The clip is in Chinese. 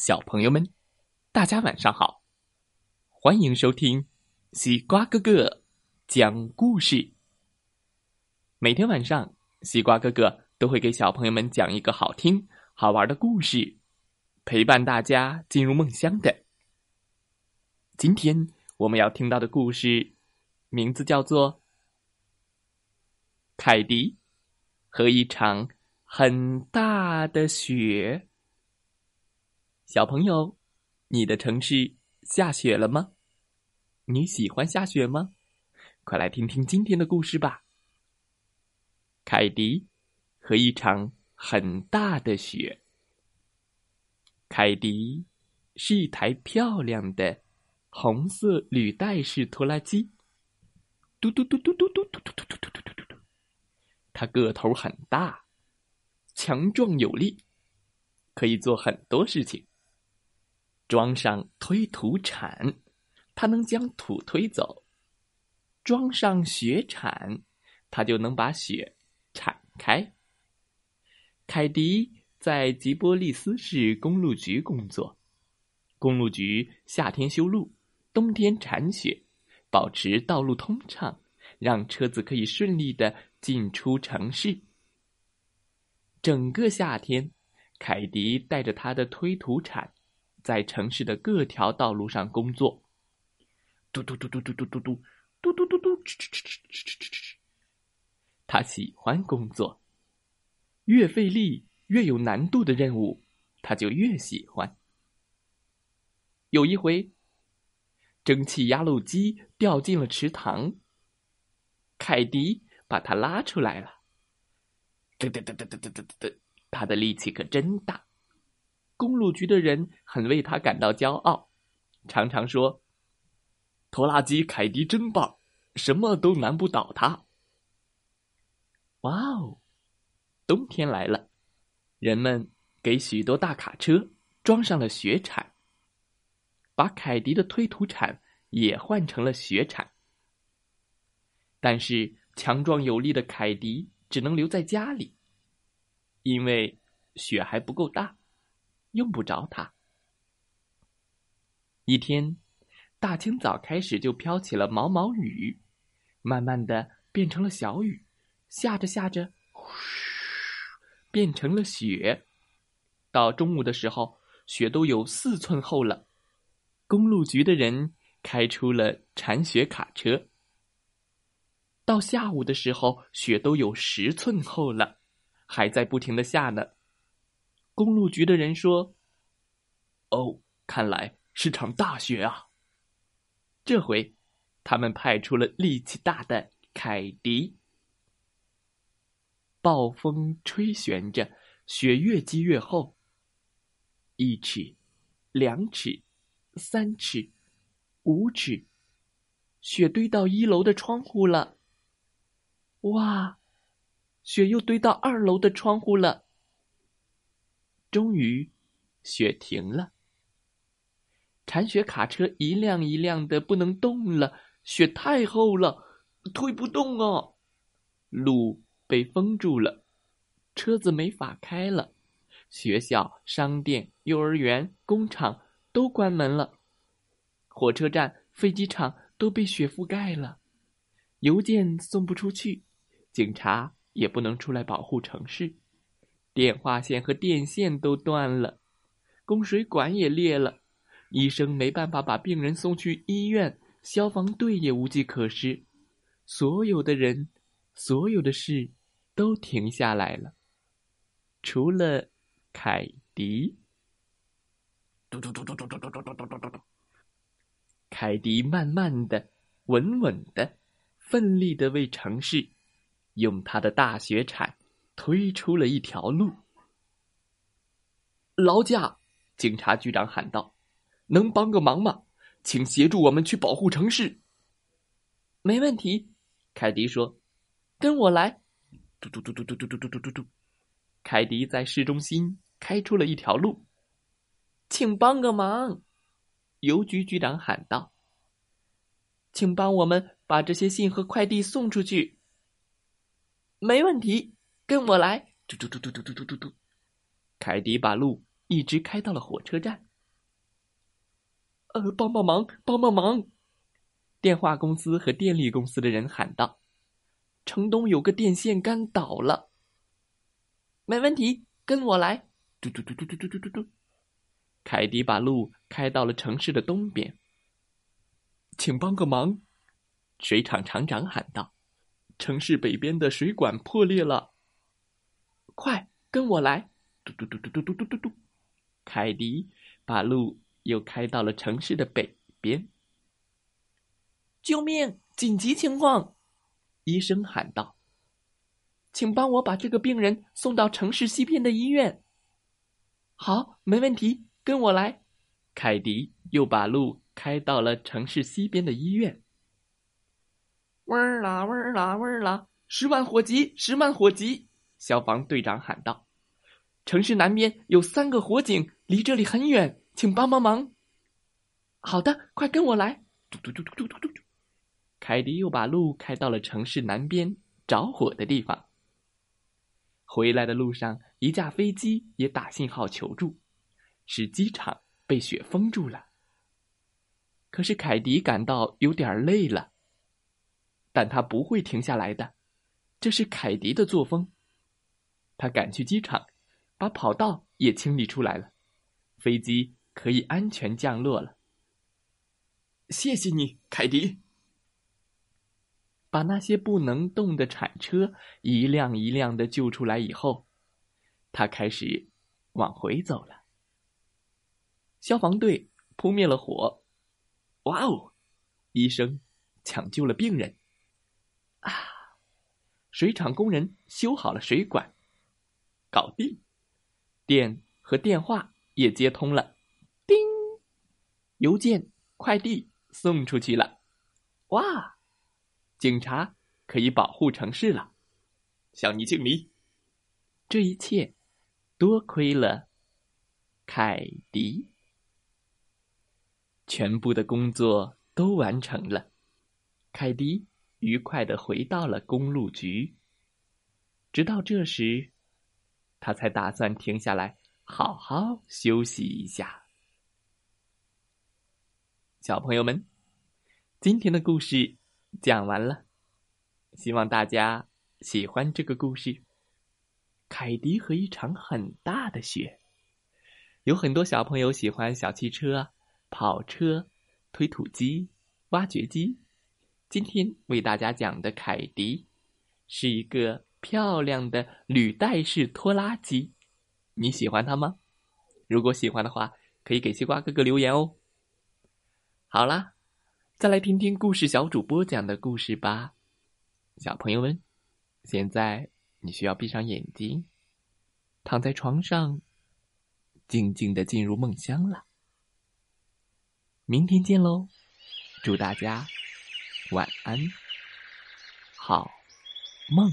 小朋友们，大家晚上好！欢迎收听西瓜哥哥讲故事。每天晚上，西瓜哥哥都会给小朋友们讲一个好听、好玩的故事，陪伴大家进入梦乡的。今天我们要听到的故事，名字叫做《凯迪和一场很大的雪》。小朋友，你的城市下雪了吗？你喜欢下雪吗？快来听听今天的故事吧。凯迪和一场很大的雪。凯迪是一台漂亮的红色履带式拖拉机。嘟嘟嘟嘟嘟嘟嘟嘟嘟嘟嘟嘟嘟。它个头很大，强壮有力，可以做很多事情。装上推土铲，它能将土推走；装上雪铲，它就能把雪铲开。凯迪在吉波利斯市公路局工作，公路局夏天修路，冬天铲雪，保持道路通畅，让车子可以顺利的进出城市。整个夏天，凯迪带着他的推土铲。在城市的各条道路上工作，嘟嘟嘟嘟嘟嘟嘟嘟嘟嘟嘟嘟哧哧哧哧哧哧哧。他喜欢工作，越费力、越有难度的任务，他就越喜欢。有一回，蒸汽压路机掉进了池塘，凯迪把它拉出来了。噔噔噔噔噔噔噔噔，他的力气可真大。公路局的人很为他感到骄傲，常常说：“拖拉机凯迪真棒，什么都难不倒他。”哇哦！冬天来了，人们给许多大卡车装上了雪铲，把凯迪的推土铲也换成了雪铲。但是强壮有力的凯迪只能留在家里，因为雪还不够大。用不着它。一天，大清早开始就飘起了毛毛雨，慢慢的变成了小雨，下着下着，变成了雪。到中午的时候，雪都有四寸厚了。公路局的人开出了铲雪卡车。到下午的时候，雪都有十寸厚了，还在不停的下呢。公路局的人说：“哦，看来是场大雪啊。”这回，他们派出了力气大的凯迪。暴风吹旋着，雪越积越厚。一尺，两尺，三尺，五尺，雪堆到一楼的窗户了。哇，雪又堆到二楼的窗户了。终于，雪停了。铲雪卡车一辆一辆的不能动了，雪太厚了，推不动啊！路被封住了，车子没法开了。学校、商店、幼儿园、工厂都关门了，火车站、飞机场都被雪覆盖了，邮件送不出去，警察也不能出来保护城市。电话线和电线都断了，供水管也裂了，医生没办法把病人送去医院，消防队也无计可施，所有的人，所有的事，都停下来了，除了凯迪。嘟嘟嘟嘟嘟嘟嘟嘟嘟嘟嘟嘟，凯迪慢慢的、稳稳的、奋力的为城市，用他的大雪铲。推出了一条路。劳驾！警察局长喊道：“能帮个忙吗？请协助我们去保护城市。”没问题，凯迪说：“跟我来。”嘟嘟嘟嘟嘟嘟嘟嘟嘟嘟，凯迪在市中心开出了一条路。请帮个忙，邮局局长喊道：“请帮我们把这些信和快递送出去。”没问题。跟我来！嘟嘟嘟嘟嘟嘟嘟嘟嘟。凯迪把路一直开到了火车站。呃，帮帮忙，帮帮忙！电话公司和电力公司的人喊道：“城东有个电线杆倒了。”没问题，跟我来！嘟嘟嘟嘟嘟嘟嘟嘟嘟。凯迪把路开到了城市的东边。请帮个忙！水厂厂长喊道：“城市北边的水管破裂了。”快跟我来！嘟嘟嘟嘟嘟嘟嘟嘟嘟。凯迪把路又开到了城市的北边。救命！紧急情况！医生喊道：“请帮我把这个病人送到城市西边的医院。”好，没问题，跟我来。凯迪又把路开到了城市西边的医院。嗡儿啦嗡儿啦嗡儿啦！十万火急，十万火急！消防队长喊道：“城市南边有三个火警，离这里很远，请帮帮忙。”好的，快跟我来！嘟嘟嘟嘟嘟嘟嘟。凯迪又把路开到了城市南边着火的地方。回来的路上，一架飞机也打信号求助，使机场被雪封住了。可是凯迪感到有点累了。但他不会停下来的，这是凯迪的作风。他赶去机场，把跑道也清理出来了，飞机可以安全降落了。谢谢你，凯迪。把那些不能动的铲车一辆一辆的救出来以后，他开始往回走了。消防队扑灭了火，哇哦！医生抢救了病人。啊！水厂工人修好了水管，搞定，电和电话也接通了。叮，邮件、快递送出去了。哇！警察可以保护城市了，向你敬礼。这一切多亏了凯迪。全部的工作都完成了，凯迪。愉快的回到了公路局。直到这时，他才打算停下来好好休息一下。小朋友们，今天的故事讲完了，希望大家喜欢这个故事。凯迪和一场很大的雪，有很多小朋友喜欢小汽车、跑车、推土机、挖掘机。今天为大家讲的凯迪，是一个漂亮的履带式拖拉机，你喜欢它吗？如果喜欢的话，可以给西瓜哥哥留言哦。好啦，再来听听故事小主播讲的故事吧，小朋友们，现在你需要闭上眼睛，躺在床上，静静的进入梦乡了。明天见喽，祝大家。晚安，好梦。